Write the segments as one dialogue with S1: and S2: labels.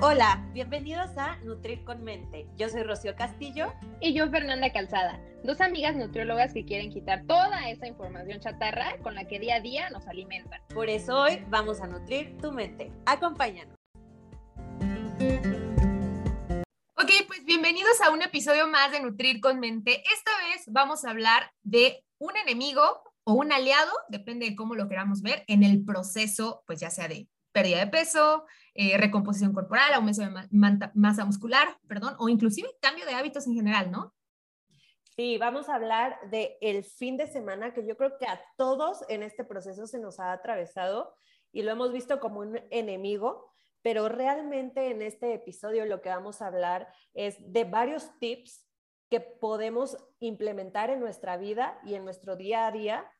S1: Hola, bienvenidos a Nutrir con Mente. Yo soy Rocío Castillo.
S2: Y yo Fernanda Calzada, dos amigas nutriólogas que quieren quitar toda esa información chatarra con la que día a día nos alimentan.
S1: Por eso hoy vamos a nutrir tu mente. Acompáñanos.
S2: Ok, pues bienvenidos a un episodio más de Nutrir con Mente. Esta vez vamos a hablar de un enemigo o un aliado, depende de cómo lo queramos ver, en el proceso, pues ya sea de pérdida de peso, eh, recomposición corporal, aumento de masa muscular, perdón, o inclusive cambio de hábitos en general, ¿no?
S1: Sí, vamos a hablar de el fin de semana que yo creo que a todos en este proceso se nos ha atravesado y lo hemos visto como un enemigo, pero realmente en este episodio lo que vamos a hablar es de varios tips que podemos implementar en nuestra vida y en nuestro día a día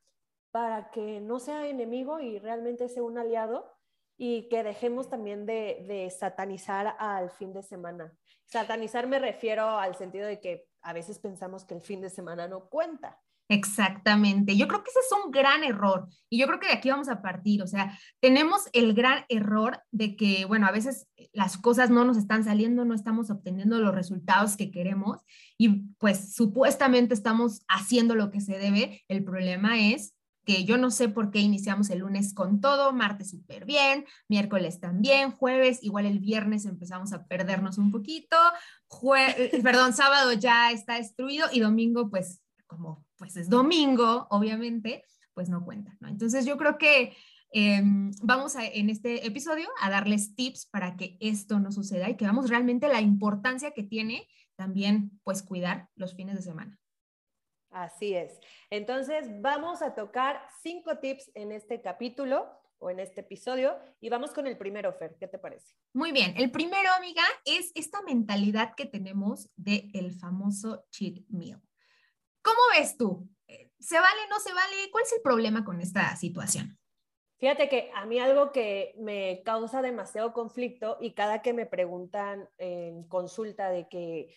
S1: para que no sea enemigo y realmente sea un aliado y que dejemos también de, satanizar al fin de semana. Satanizar me refiero al sentido de que a veces pensamos que el fin de semana no cuenta.
S2: Exactamente. Yo creo que ese es un gran error y yo creo que de aquí vamos a partir. O sea, tenemos el gran error de que, bueno, a veces las cosas no nos están saliendo, no estamos obteniendo los resultados que queremos y pues supuestamente estamos haciendo lo que se debe. El problema es que yo no sé por qué iniciamos el lunes con todo, martes súper bien, miércoles también, jueves, igual el viernes empezamos a perdernos un poquito, eh, perdón, sábado ya está destruido y domingo pues como pues es domingo, obviamente, pues no cuenta, ¿no? Entonces yo creo que em, vamos en este episodio a darles tips para que esto no suceda y que veamos realmente la importancia que tiene también pues cuidar los fines de semana.
S1: Así es. Entonces, vamos a tocar cinco tips en este capítulo o en este episodio y vamos con el primero, Fer. ¿Qué te parece?
S2: Muy bien. El primero, amiga, es esta mentalidad que tenemos del el famoso cheat meal. ¿Cómo ves tú? ¿Se vale, no se vale? ¿Cuál es el problema con esta situación?
S1: Fíjate que a mí algo que me causa demasiado conflicto y cada que me preguntan en consulta de que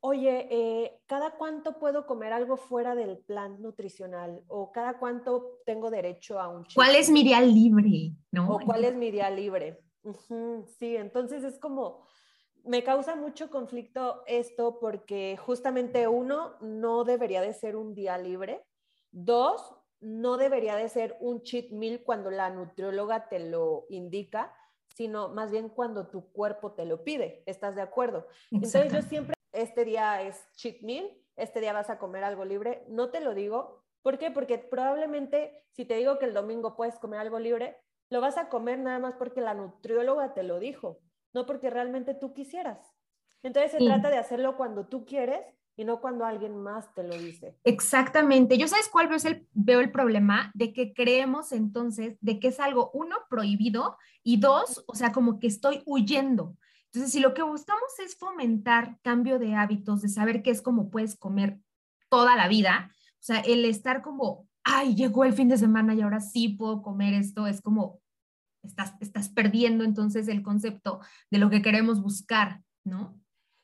S1: oye, eh, ¿cada cuánto puedo comer algo fuera del plan nutricional? ¿O cada cuánto tengo derecho a un
S2: ¿Cuál es mi día libre? ¿No?
S1: ¿O cuál es mi día libre? sí, entonces es como, me causa mucho conflicto esto porque justamente uno, no debería de ser un día libre. Dos, no debería de ser un cheat meal cuando la nutrióloga te lo indica, sino más bien cuando tu cuerpo te lo pide. ¿Estás de acuerdo? Entonces yo siempre este día es cheat meal, este día vas a comer algo libre. No te lo digo. ¿Por qué? Porque probablemente si te digo que el domingo puedes comer algo libre, lo vas a comer nada más porque la nutrióloga te lo dijo, no porque realmente tú quisieras. Entonces se trata de hacerlo cuando tú quieres y no cuando alguien más te lo dice.
S2: Exactamente. Yo sabes cuál veo el, veo el problema de que creemos entonces de que es algo, uno, prohibido y dos, o sea, como que estoy huyendo. Entonces, si lo que buscamos es fomentar cambio de hábitos, de saber qué es como puedes comer toda la vida, o sea, el estar como, ay, llegó el fin de semana y ahora sí puedo comer esto, es como, estás, estás perdiendo entonces el concepto de lo que queremos buscar, ¿no?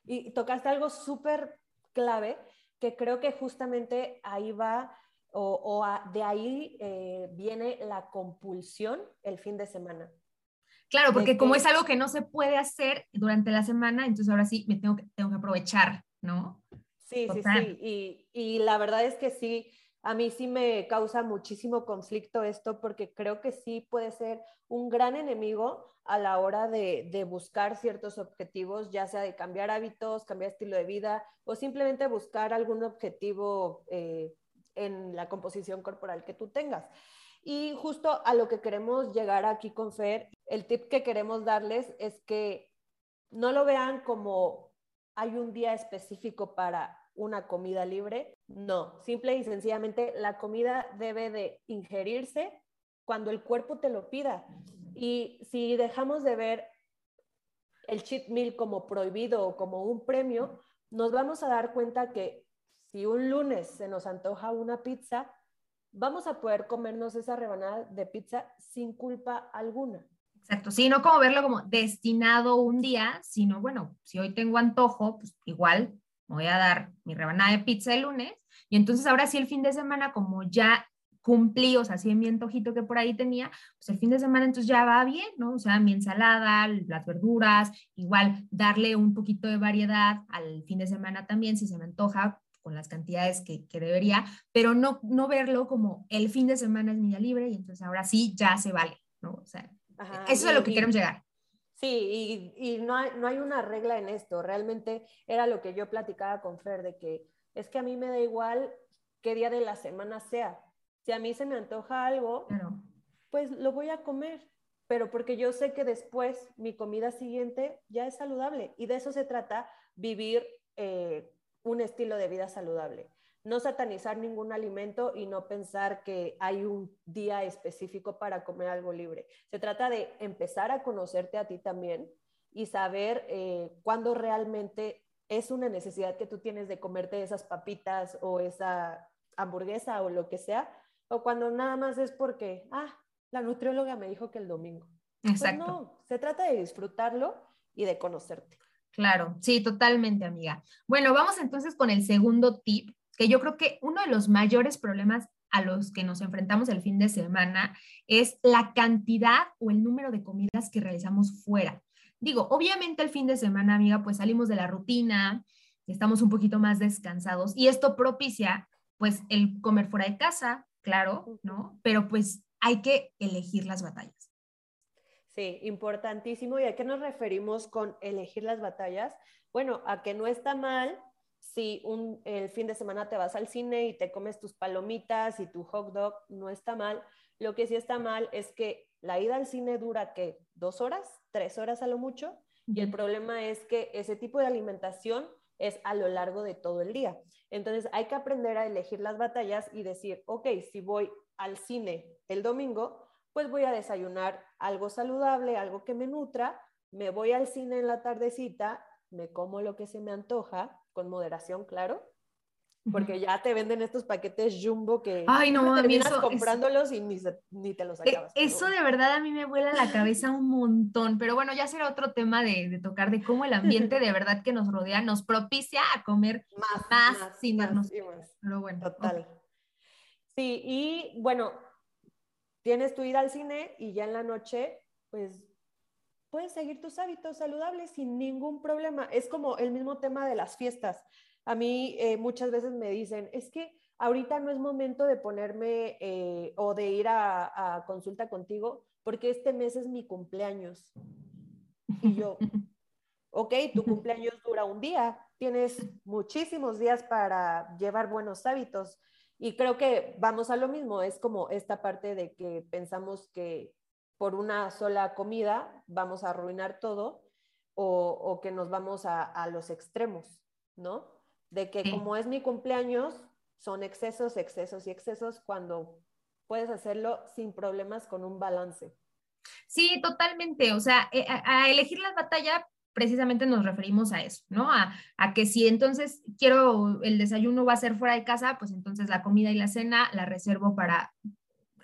S1: Y tocaste algo súper clave, que creo que justamente ahí va, o, de ahí eh, viene la compulsión el fin de semana.
S2: Claro, porque como es algo que no se puede hacer durante la semana, entonces ahora sí me tengo que, tengo que aprovechar, ¿no?
S1: Sí, sí, sí. Y, y, la verdad es que sí, a mí sí me causa muchísimo conflicto esto porque creo que sí puede ser un gran enemigo a la hora de, de, buscar ciertos objetivos, ya sea de cambiar hábitos, cambiar estilo de vida o simplemente buscar algún objetivo eh, en la composición corporal que tú tengas. Y justo a lo que queremos llegar aquí con Fer, el tip que queremos darles es que no lo vean como hay un día específico para una comida libre. No, simple y sencillamente la comida debe de ingerirse cuando el cuerpo te lo pida. Y si dejamos de ver el cheat meal como prohibido o como un premio, nos vamos a dar cuenta que si un lunes se nos antoja una pizza, vamos a poder comernos esa rebanada de pizza sin culpa alguna.
S2: Exacto, sí, no como verlo como destinado un día, sino bueno, si hoy tengo antojo, pues igual voy a dar mi rebanada de pizza el lunes y entonces ahora sí el fin de semana como ya cumplí, o sea, si mi antojito que por ahí tenía, pues el fin de semana entonces ya va bien, ¿no? O sea, mi ensalada, las verduras, igual darle un poquito de variedad al fin de semana también, si se me antoja, con las cantidades que, que, debería, pero no, no verlo como el fin de semana es mi día libre y entonces ahora sí ya se vale, ¿no? O sea, eso es a lo que queremos llegar.
S1: Sí, y, y no, hay, no hay una regla en esto, realmente era lo que yo platicaba con Fer, de que es que a mí me da igual qué día de la semana sea, si a mí se me antoja algo, pues lo voy a comer, pero porque yo sé que después mi comida siguiente ya es saludable y de eso se trata vivir eh, un estilo de vida saludable. No satanizar ningún alimento y no pensar que hay un día específico para comer algo libre. Se trata de empezar a conocerte a ti también y saber eh, cuándo realmente es una necesidad que tú tienes de comerte esas papitas o esa hamburguesa o lo que sea, o cuando nada más es porque, ah, la nutrióloga me dijo que el domingo. Pues Exacto. no, se trata de disfrutarlo y de conocerte.
S2: Claro, sí, totalmente, amiga. Bueno, vamos entonces con el segundo tip, que yo creo que uno de los mayores problemas a los que nos enfrentamos el fin de semana es la cantidad o el número de comidas que realizamos fuera. Digo, obviamente el fin de semana, amiga, pues salimos de la rutina, estamos un poquito más descansados y esto propicia pues el comer fuera de casa, claro, ¿no? Pero pues hay que elegir las batallas.
S1: Sí, importantísimo. ¿Y a qué nos referimos con elegir las batallas? Bueno, a que no está mal si un, el fin de semana te vas al cine y te comes tus palomitas y tu hot dog, no está mal. Lo que sí está mal es que la ida al cine dura, ¿qué? ¿Dos horas? ¿Tres horas a lo mucho? Y el problema es que ese tipo de alimentación es a lo largo de todo el día. Entonces hay que aprender a elegir las batallas y decir, ok, si voy al cine el domingo, pues voy a desayunar algo saludable, algo que me nutra, me voy al cine en la tardecita, me como lo que se me antoja, con moderación, claro, porque ya te venden estos paquetes jumbo que
S2: Ay, no,
S1: terminas comprándolos y ni, ni, te los
S2: e,
S1: acabas.
S2: Eso de verdad a mí me vuela la cabeza un montón, pero bueno, ya será otro tema de, de, tocar de cómo el ambiente de verdad que nos rodea nos propicia a comer más, más, sin darnos. Pero bueno.
S1: Total. Sí, y bueno, tienes tu ida al cine y ya en la noche, pues puedes seguir tus hábitos saludables sin ningún problema. Es como el mismo tema de las fiestas a mí eh, muchas veces me dicen, es que ahorita no es momento de ponerme eh, o de ir a, consulta contigo porque este mes es mi cumpleaños. Y yo, ok, tu cumpleaños dura un día, tienes muchísimos días para llevar buenos hábitos. Y creo que vamos a lo mismo, es como esta parte de que pensamos que por una sola comida vamos a arruinar todo o, que nos vamos a, a los extremos, ¿no? de que como es mi cumpleaños, son excesos, excesos y excesos cuando puedes hacerlo sin problemas con un balance.
S2: Sí, totalmente. O sea, eh, a, elegir la batalla precisamente nos referimos a eso, ¿no? A, que si entonces quiero, el desayuno va a ser fuera de casa, pues entonces la comida y la cena la reservo para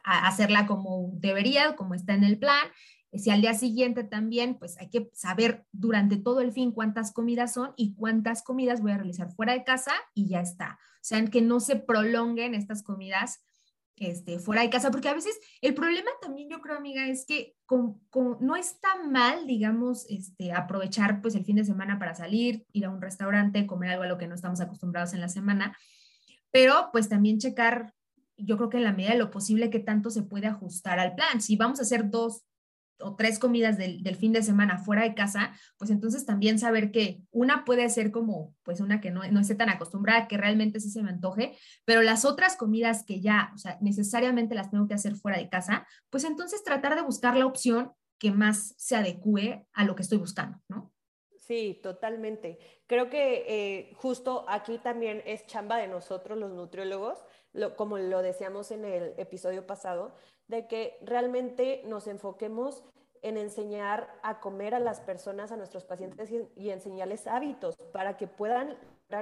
S2: hacerla como debería, como está en el plan, si al día siguiente también, pues hay que saber durante todo el fin cuántas comidas son y cuántas comidas voy a realizar fuera de casa y ya está. O sea, que no se prolonguen estas comidas este, fuera de casa, porque a veces el problema también yo creo, amiga, es que no está mal, digamos, este, aprovechar pues el fin de semana para salir, ir a un restaurante, comer algo a lo que no estamos acostumbrados en la semana, pero pues también checar, yo creo que en la medida de lo posible, que tanto se puede ajustar al plan. Si vamos a hacer dos, o tres comidas del, fin de semana fuera de casa, pues entonces también saber que una puede ser como, pues una que no, no esté tan acostumbrada, que realmente sí se me antoje, pero las otras comidas que ya, o sea, necesariamente las tengo que hacer fuera de casa, pues entonces tratar de buscar la opción que más se adecue a lo que estoy buscando, ¿no?
S1: Sí, totalmente. Creo que eh, justo aquí también es chamba de nosotros los nutriólogos, como lo decíamos en el episodio pasado, de que realmente nos enfoquemos en enseñar a comer a las personas, a nuestros pacientes y, enseñarles hábitos para que puedan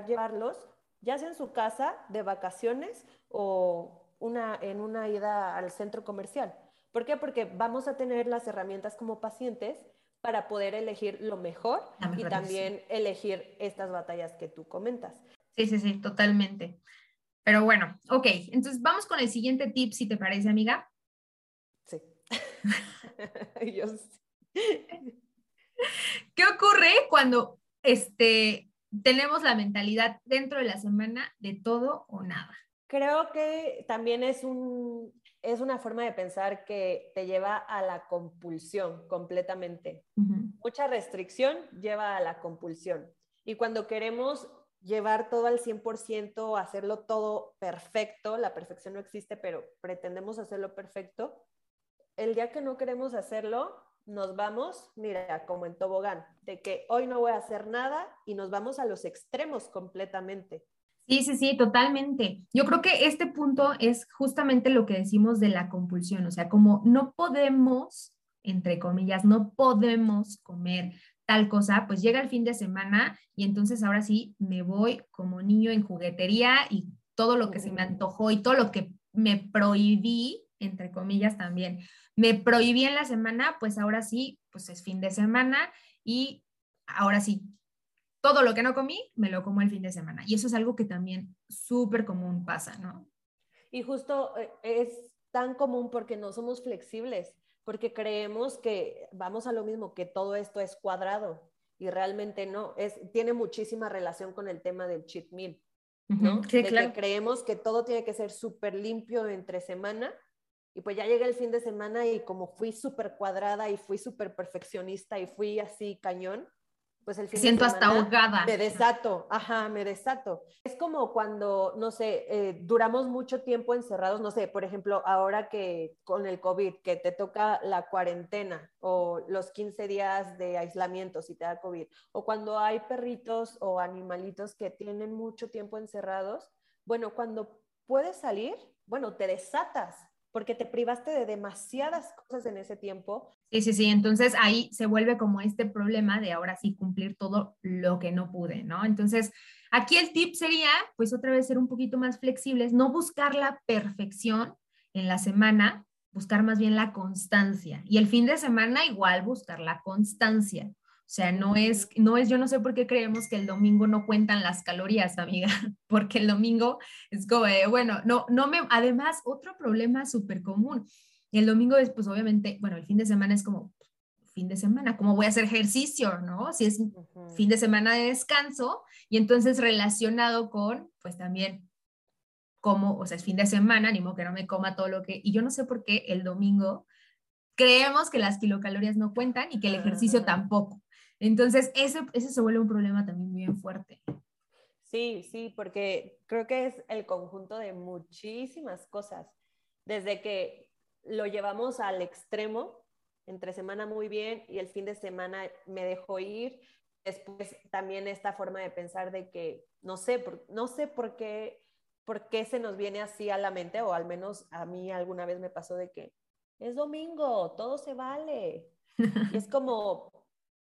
S1: llevarlos, ya sea en su casa, de vacaciones o una, en una ida al centro comercial. ¿Por qué? Porque vamos a tener las herramientas como pacientes para poder elegir lo mejor, y también elegir estas batallas que tú comentas.
S2: Sí, sí, sí, totalmente. Pero bueno, ok, entonces vamos con el siguiente tip, si te parece, amiga.
S1: Sí. Yo
S2: ¿Qué ocurre cuando este, tenemos la mentalidad dentro de la semana de todo o nada?
S1: Creo que también es, un, es una forma de pensar que te lleva a la compulsión completamente. Mucha restricción lleva a la compulsión. Y cuando queremos llevar todo al 100%, hacerlo todo perfecto, la perfección no existe, pero pretendemos hacerlo perfecto, el día que no queremos hacerlo, nos vamos, mira, como en tobogán, de que hoy no voy a hacer nada y nos vamos a los extremos completamente.
S2: Sí, sí, sí, totalmente. Yo creo que este punto es justamente lo que decimos de la compulsión, o sea, como no podemos, entre comillas, no podemos comer tal cosa, pues llega el fin de semana y entonces ahora sí me voy como niño en juguetería y todo lo que se me antojó y todo lo que me prohibí, entre comillas también, me prohibí en la semana, pues ahora sí, pues es fin de semana y ahora sí, todo lo que no comí, me lo como el fin de semana. Y eso es algo que también súper común pasa, ¿no?
S1: Y justo eh, es tan común porque no somos flexibles, porque creemos que vamos a lo mismo, que todo esto es cuadrado y realmente no, es, tiene muchísima relación con el tema del cheat meal. ¿no?
S2: Sí, claro.
S1: que creemos que todo tiene que ser súper limpio entre semana y pues ya llega el fin de semana y como fui súper cuadrada y fui súper perfeccionista y fui así cañón, pues el fin
S2: Siento
S1: de
S2: hasta ahogada.
S1: Me desato, ajá, me desato. Es como cuando, no sé, eh, duramos mucho tiempo encerrados, no sé, por ejemplo, ahora que con el COVID, que te toca la cuarentena o los 15 días de aislamiento si te da COVID, o cuando hay perritos o animalitos que tienen mucho tiempo encerrados, bueno, cuando puedes salir, bueno, te desatas porque te privaste de demasiadas cosas en ese tiempo.
S2: Sí, sí, sí, entonces ahí se vuelve como este problema de ahora sí cumplir todo lo que no pude, ¿no? Entonces, aquí el tip sería, pues otra vez ser un poquito más flexibles, no buscar la perfección en la semana, buscar más bien la constancia. Y el fin de semana igual buscar la constancia. O sea, no es, no es, yo no sé por qué creemos que el domingo no cuentan las calorías, amiga, porque el domingo es como, bueno, no, no me, además, otro problema súper común. El domingo es, pues obviamente, bueno, el fin de semana es como fin de semana, ¿cómo voy a hacer ejercicio, no? Si es fin de semana de descanso y entonces relacionado con, pues también, como, o sea, es fin de semana, ni modo que no me coma todo lo que, y yo no sé por qué el domingo creemos que las kilocalorías no cuentan y que el ejercicio tampoco. Entonces, ese, ese se vuelve un problema también bien fuerte.
S1: Sí, sí, porque creo que es el conjunto de muchísimas cosas. Desde que lo llevamos al extremo, entre semana muy bien y el fin de semana me dejó ir. Después también esta forma de pensar de que no sé, no sé por qué, por qué se nos viene así a la mente, o al menos a mí alguna vez me pasó de que es domingo, todo se vale. Y es como,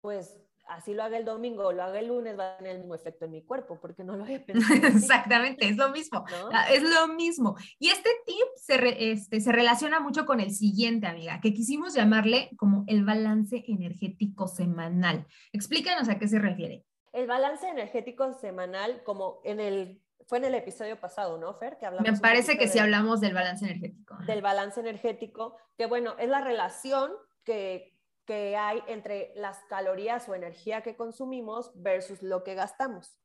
S1: pues así lo haga el domingo o lo haga el lunes, va a tener el mismo efecto en mi cuerpo, porque no lo había pensado.
S2: Exactamente, es lo mismo, ah, es lo mismo. Y este tip se, este, se relaciona mucho con el siguiente, amiga, que quisimos llamarle como el balance energético semanal. Explícanos a qué se refiere.
S1: El balance energético semanal, como en el fue en el episodio pasado, ¿no, Fer?
S2: Que hablamos Me parece que sí hablamos del balance energético.
S1: Del balance energético, que bueno, es la relación que que hay entre las calorías o energía que consumimos versus lo que gastamos.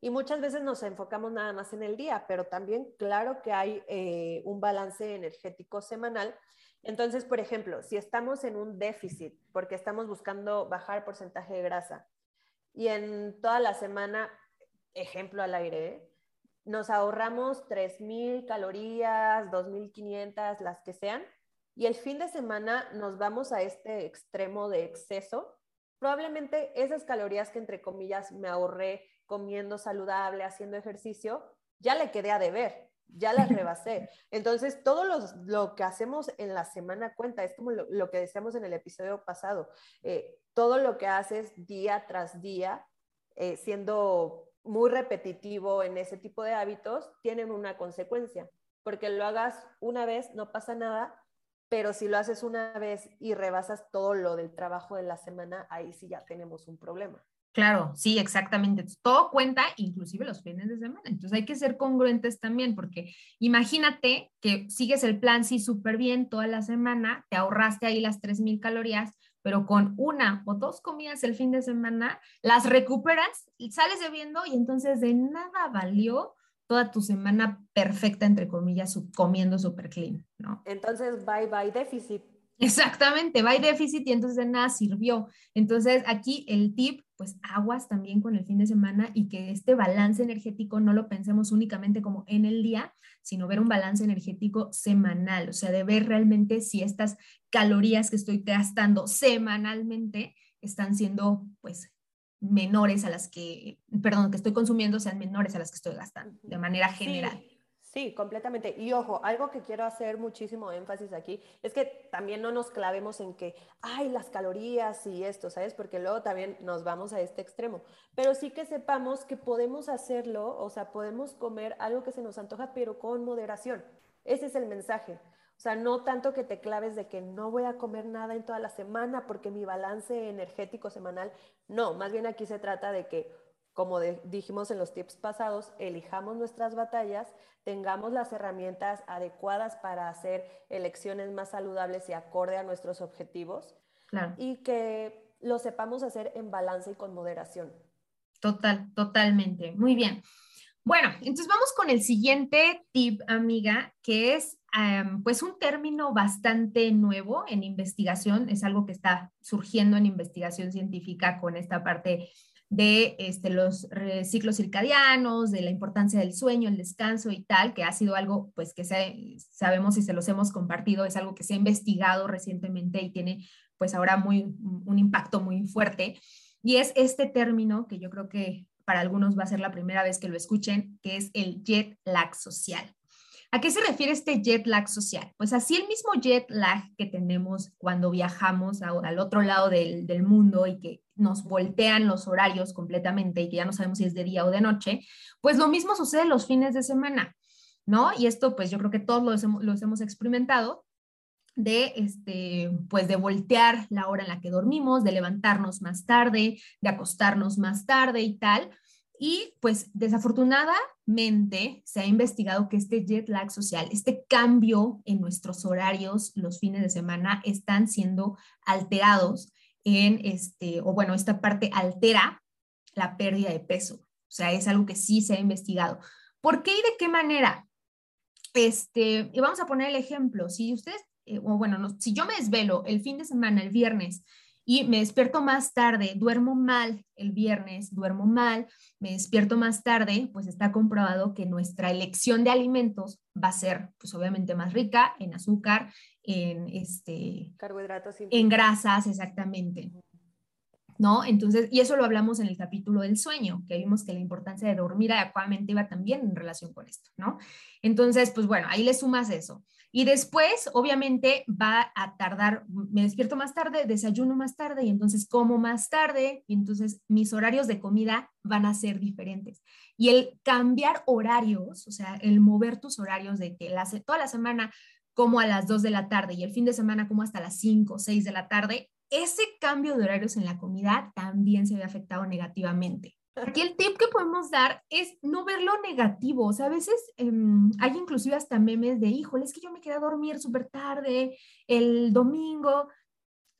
S1: Y muchas veces nos enfocamos nada más en el día, pero también claro que hay eh, un balance energético semanal. Entonces, por ejemplo, si estamos en un déficit porque estamos buscando bajar porcentaje de grasa y en toda la semana, ejemplo al aire, ¿eh? nos ahorramos 3.000 calorías, 2.500, las que sean, y el fin de semana nos vamos a este extremo de exceso, probablemente esas calorías que entre comillas me ahorré comiendo saludable, haciendo ejercicio, ya le quedé a deber, ya las rebasé. Entonces, todo lo que hacemos en la semana cuenta, es como lo, que decíamos en el episodio pasado, eh, todo lo que haces día tras día, eh, siendo muy repetitivo en ese tipo de hábitos, tienen una consecuencia, porque lo hagas una vez, no pasa nada, pero si lo haces una vez y rebasas todo lo del trabajo de la semana, ahí sí ya tenemos un problema.
S2: Claro, sí, exactamente. Todo cuenta, inclusive los fines de semana. Entonces hay que ser congruentes también, porque imagínate que sigues el plan, sí, súper bien toda la semana, te ahorraste ahí las 3.000 calorías, pero con una o dos comidas el fin de semana, las recuperas, sales bebiendo y entonces de nada valió toda tu semana perfecta, entre comillas, comiendo súper clean, ¿no?
S1: Entonces, bye bye déficit.
S2: Exactamente, bye déficit y entonces de nada sirvió. Entonces, aquí el tip pues aguas también con el fin de semana y que este balance energético no lo pensemos únicamente como en el día, sino ver un balance energético semanal, o sea, de ver realmente si estas calorías que estoy gastando semanalmente están siendo pues menores a las que, perdón, que estoy consumiendo sean menores a las que estoy gastando de manera general.
S1: Sí, completamente. Y ojo, algo que quiero hacer muchísimo énfasis aquí es que también no nos clavemos en que, ay, las calorías y esto, ¿sabes? Porque luego también nos vamos a este extremo. Pero sí que sepamos que podemos hacerlo, o sea, podemos comer algo que se nos antoja, pero con moderación. Ese es el mensaje. O sea, no tanto que te claves de que no voy a comer nada en toda la semana porque mi balance energético semanal, no, más bien aquí se trata de que como dijimos en los tips pasados, elijamos nuestras batallas, tengamos las herramientas adecuadas para hacer elecciones más saludables y acorde a nuestros objetivos y que lo sepamos hacer en balance y con moderación.
S2: Total, totalmente. Muy bien. Bueno, entonces vamos con el siguiente tip, amiga, que es pues un término bastante nuevo en investigación, es algo que está surgiendo en investigación científica con esta parte de este, los ciclos circadianos, de la importancia del sueño, el descanso y tal, que ha sido algo pues que sabemos y se los hemos compartido, es algo que se ha investigado recientemente y tiene pues ahora muy, un impacto muy fuerte. Y es este término que yo creo que para algunos va a ser la primera vez que lo escuchen, que es el jet lag social. ¿A qué se refiere este jet lag social? Pues así el mismo jet lag que tenemos cuando viajamos al otro lado del, del, mundo y que nos voltean los horarios completamente y que ya no sabemos si es de día o de noche, pues lo mismo sucede los fines de semana, ¿no? Y esto pues yo creo que todos los los hemos experimentado de este pues de voltear la hora en la que dormimos, de levantarnos más tarde, de acostarnos más tarde y tal. Y pues desafortunadamente se ha investigado que este jet lag social, este cambio en nuestros horarios los fines de semana están siendo alterados en este, o bueno, esta parte altera la pérdida de peso. O sea, es algo que sí se ha investigado. ¿Por qué y de qué manera? Este, y vamos a poner el ejemplo. Si ustedes, eh, o bueno, si yo me desvelo el fin de semana, el viernes, y me despierto más tarde, duermo mal el viernes, duermo mal, me despierto más tarde, pues está comprobado que nuestra elección de alimentos va a ser, pues obviamente más rica en azúcar, en este...
S1: Carbohidratos.
S2: En grasas, exactamente. ¿No? Entonces, y eso lo hablamos en el capítulo del sueño, que vimos que la importancia de dormir adecuadamente iba también en relación con esto, ¿no? Entonces, pues bueno, ahí le sumas eso. Y después, obviamente, va a tardar, me despierto más tarde, desayuno más tarde y entonces como más tarde y entonces mis horarios de comida van a ser diferentes. Y el cambiar horarios, o sea, el mover tus horarios de que la, toda la semana como a las 2 de la tarde y el fin de semana como hasta las 5 o 6 de la tarde, ese cambio de horarios en la comida también se ve afectado negativamente. Aquí el tip que podemos dar es no ver lo negativo. O sea, a veces em, hay inclusive hasta memes de, híjole, es que yo me quedé a dormir súper tarde el domingo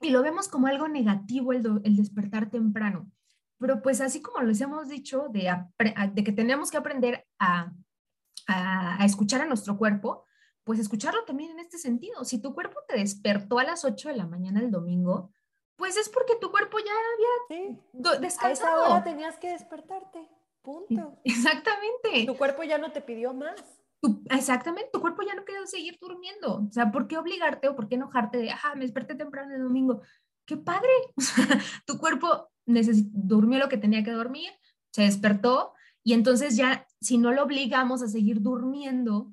S2: y lo vemos como algo negativo el, despertar temprano. Pero pues así como les hemos dicho, de, que tenemos que aprender a, a, a escuchar a nuestro cuerpo, pues escucharlo también en este sentido. Si tu cuerpo te despertó a las 8 de la mañana el domingo, pues es porque tu cuerpo ya había descansado. A esa
S1: hora tenías que despertarte. Punto.
S2: Exactamente.
S1: Tu cuerpo ya no te pidió más.
S2: exactamente, tu cuerpo ya no quería seguir durmiendo. O sea, ¿por qué obligarte o por qué enojarte de, ah, me desperté temprano el domingo? ¡Qué padre! tu cuerpo durmió lo que tenía que dormir, se despertó y entonces ya, si no lo obligamos a seguir durmiendo,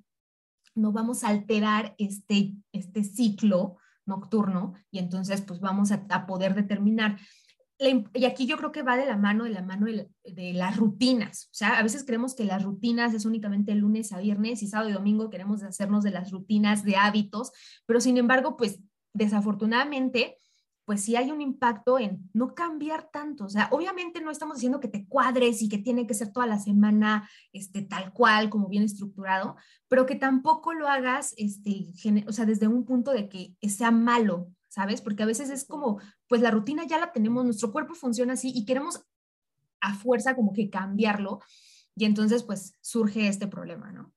S2: no vamos a alterar este, este ciclo nocturno y entonces pues vamos a, poder determinar. y aquí yo creo que va de la mano, de la mano de, las rutinas. O sea, a veces creemos que las rutinas es únicamente lunes a viernes y sábado y domingo queremos hacernos de las rutinas de hábitos, pero sin embargo, pues desafortunadamente pues sí hay un impacto en no cambiar tanto. O sea, obviamente no estamos diciendo que te cuadres y que tiene que ser toda la semana este, tal cual, como bien estructurado, pero que tampoco lo hagas, este, o sea, desde un punto de que sea malo, ¿sabes? Porque a veces es como, pues la rutina ya la tenemos, nuestro cuerpo funciona así y queremos a fuerza como que cambiarlo y entonces pues surge este problema, ¿no?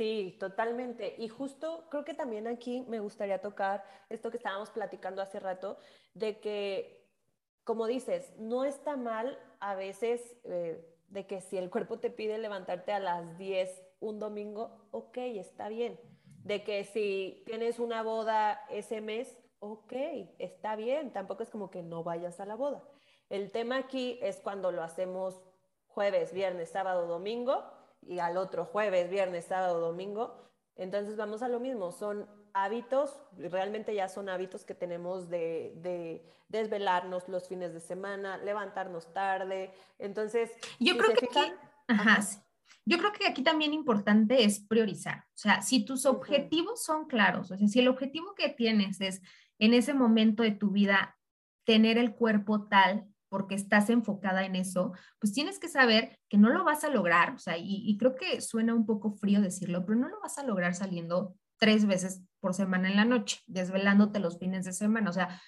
S1: Sí, totalmente. Y justo creo que también aquí me gustaría tocar esto que estábamos platicando hace rato, de que, como dices, no está mal a veces eh, de que si el cuerpo te pide levantarte a las 10 un domingo, ok, está bien. De que si tienes una boda ese mes, ok, está bien. Tampoco es como que no vayas a la boda. El tema aquí es cuando lo hacemos jueves, viernes, sábado, domingo y al otro jueves, viernes, sábado, domingo. Entonces vamos a lo mismo, son hábitos, realmente ya son hábitos que tenemos de, desvelarnos los fines de semana, levantarnos tarde. Entonces,
S2: yo creo que aquí, yo creo que aquí también importante es priorizar. O sea, si tus objetivos son claros, o sea, si el objetivo que tienes es en ese momento de tu vida tener el cuerpo tal porque estás enfocada en eso, pues tienes que saber que no lo vas a lograr, o sea, y, creo que suena un poco frío decirlo, pero no lo vas a lograr saliendo tres veces por semana en la noche, desvelándote los fines de semana, o sea,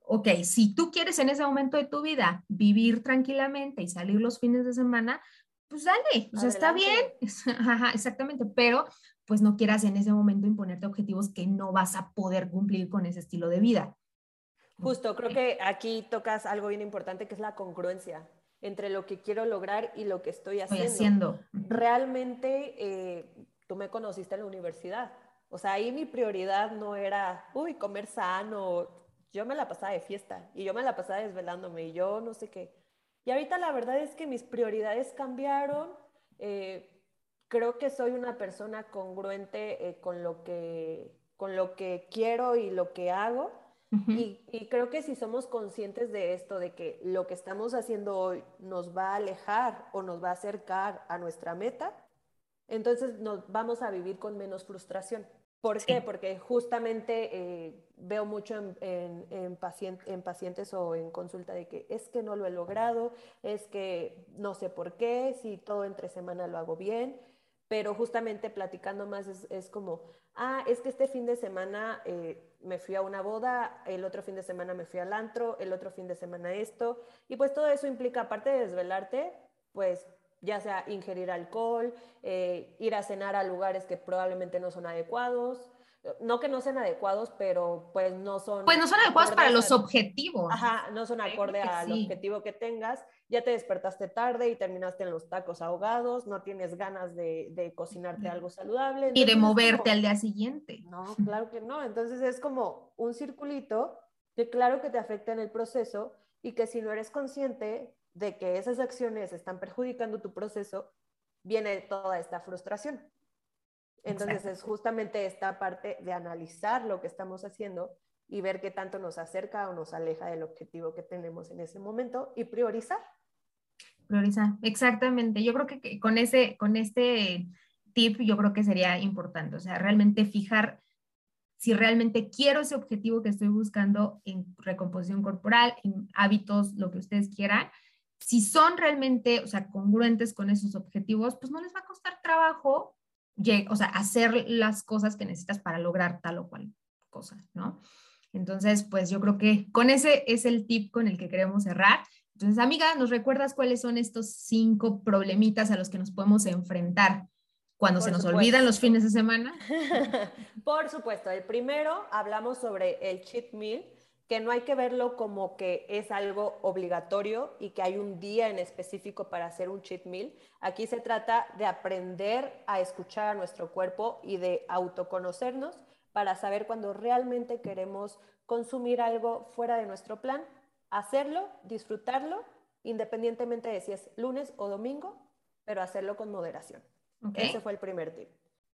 S2: ok, si tú quieres en ese momento de tu vida vivir tranquilamente y salir los fines de semana, pues dale, o sea, está bien, exactamente, pero pues no quieras en ese momento imponerte objetivos que no vas a poder cumplir con ese estilo de vida.
S1: Justo, creo que aquí tocas algo bien importante que es la congruencia entre lo que quiero lograr y lo que estoy haciendo. Realmente, eh, tú me conociste en la universidad. O sea, ahí mi prioridad no era, uy, comer sano. Yo me la pasaba de fiesta y yo me la pasaba desvelándome y yo no sé qué. Y ahorita la verdad es que mis prioridades cambiaron. Eh, creo que soy una persona congruente eh, con, lo que, con lo que quiero y lo que hago y, creo que si somos conscientes de esto, de que lo que estamos haciendo hoy nos va a alejar o nos va a acercar a nuestra meta, entonces nos vamos a vivir con menos frustración. ¿Por qué? Porque justamente eh, veo mucho en, en, en, pacientes o en consulta de que es que no lo he logrado, es que no sé por qué, si todo entre semana lo hago bien, pero justamente platicando más es, como, ah, es que este fin de semana eh, me fui a una boda, el otro fin de semana me fui al antro, el otro fin de semana esto, y pues todo eso implica, aparte de desvelarte, pues ya sea ingerir alcohol, eh, ir a cenar a lugares que probablemente no son adecuados, no que no sean adecuados, pero pues no son...
S2: Pues no son adecuados para los objetivos.
S1: Ajá, no son acorde al objetivo que tengas. Ya te despertaste tarde y terminaste en los tacos ahogados, no tienes ganas de, de cocinarte algo saludable.
S2: Y de moverte al día siguiente.
S1: No, claro que no. Entonces es como un circulito que claro que te afecta en el proceso y que si no eres consciente de que esas acciones están perjudicando tu proceso, viene toda esta frustración. Entonces es justamente esta parte de analizar lo que estamos haciendo y ver qué tanto nos acerca o nos aleja del objetivo que tenemos en ese momento y priorizar.
S2: Priorizar, exactamente. Yo creo que con, ese, con este tip yo creo que sería importante, o sea, realmente fijar si realmente quiero ese objetivo que estoy buscando en recomposición corporal, en hábitos, lo que ustedes quieran, si son realmente, o sea, congruentes con esos objetivos, pues no les va a costar trabajo o sea, hacer las cosas que necesitas para lograr tal o cual cosa, ¿no? Entonces, pues yo creo que con ese es el tip con el que queremos cerrar. Entonces, amiga, ¿nos recuerdas cuáles son estos cinco problemitas a los que nos podemos enfrentar cuando se nos olvidan los fines de semana?
S1: Por supuesto, el primero hablamos sobre el cheat meal, que no hay que verlo como que es algo obligatorio y que hay un día en específico para hacer un cheat meal. Aquí se trata de aprender a escuchar a nuestro cuerpo y de autoconocernos para saber cuando realmente queremos consumir algo fuera de nuestro plan, hacerlo, disfrutarlo, independientemente de si es lunes o domingo, pero hacerlo con moderación. Ese fue el primer tip.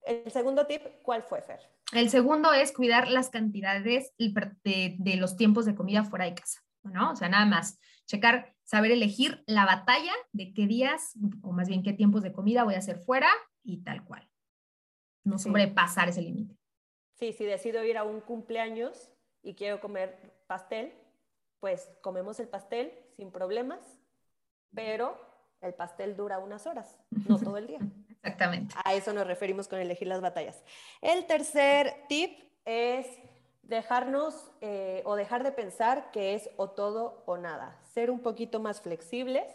S1: El segundo tip, ¿cuál fue, Fer?
S2: El segundo es cuidar las cantidades de, los tiempos de comida fuera de casa, ¿no? O sea, nada más, checar, saber elegir la batalla de qué días, o más bien qué tiempos de comida voy a hacer fuera y tal cual. No sobrepasar ese límite.
S1: Sí, si decido ir a un cumpleaños, y quiero comer pastel, pues comemos el pastel sin problemas, pero el pastel dura unas horas, no todo el día.
S2: Exactamente.
S1: A eso nos referimos con elegir las batallas. El tercer tip es dejarnos eh, o dejar de pensar que es o todo o nada. Ser un poquito más flexibles.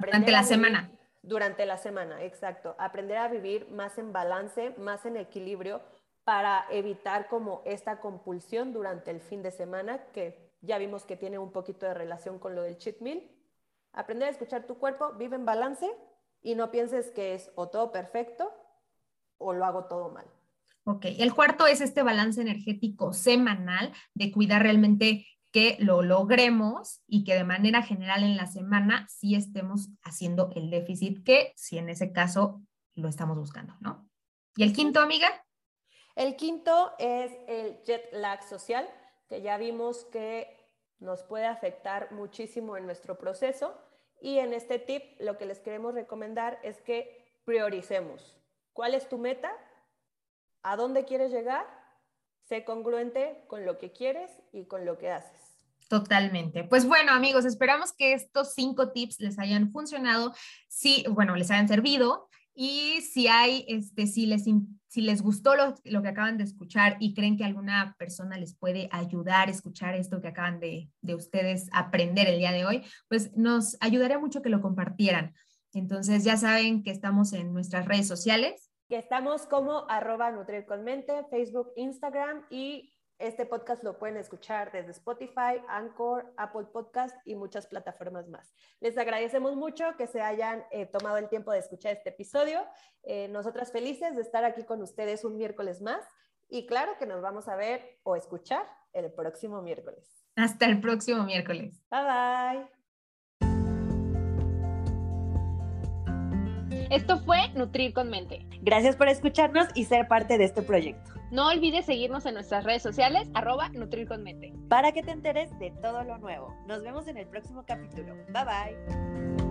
S2: Durante la semana.
S1: Durante la semana, exacto. Aprender a vivir más en balance, más en equilibrio para evitar como esta compulsión durante el fin de semana, que ya vimos que tiene un poquito de relación con lo del cheat meal. Aprender a escuchar tu cuerpo, vive en balance y no pienses que es o todo perfecto o lo hago todo mal.
S2: Ok, el cuarto es este balance energético semanal de cuidar realmente que lo logremos y que de manera general en la semana sí estemos haciendo el déficit que si en ese caso lo estamos buscando, ¿no? ¿Y el quinto, amiga?
S1: El quinto es el jet lag social, que ya vimos que nos puede afectar muchísimo en nuestro proceso. Y en este tip lo que les queremos recomendar es que prioricemos. ¿Cuál es tu meta? a dónde quieres llegar, sé congruente con lo que quieres y con lo que haces.
S2: Totalmente. Pues bueno, amigos, esperamos que estos cinco tips les hayan funcionado, si, bueno, les hayan servido y si hay, este, si les, si les gustó lo, lo, que acaban de escuchar y creen que alguna persona les puede ayudar a escuchar esto que acaban de, de ustedes aprender el día de hoy, pues nos ayudaría mucho que lo compartieran. Entonces ya saben que estamos en nuestras redes sociales
S1: que estamos como arroba Nutrir con Mente, Facebook, Instagram y este podcast lo pueden escuchar desde Spotify, Anchor, Apple Podcast y muchas plataformas más. Les agradecemos mucho que se hayan eh, tomado el tiempo de escuchar este episodio. Eh, nosotras felices de estar aquí con ustedes un miércoles más y claro que nos vamos a ver o escuchar el próximo miércoles.
S2: Hasta el próximo miércoles.
S1: Bye bye.
S3: Esto fue Nutrir con Mente.
S1: Gracias por escucharnos y ser parte de este proyecto.
S3: No olvides seguirnos en nuestras redes sociales, arroba.
S1: Para que te enteres de todo lo nuevo. Nos vemos en el próximo capítulo. Bye bye.